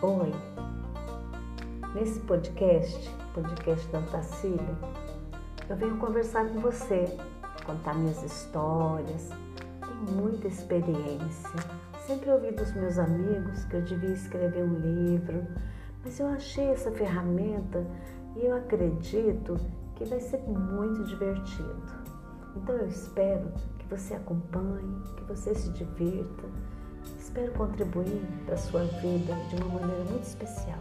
Oi, nesse podcast, podcast da Otacília, eu venho conversar com você, contar minhas histórias, tenho muita experiência. Sempre ouvi dos meus amigos que eu devia escrever um livro, mas eu achei essa ferramenta e eu acredito que vai ser muito divertido. Então eu espero que você acompanhe, que você se divirta Espero contribuir para a sua vida de uma maneira muito especial.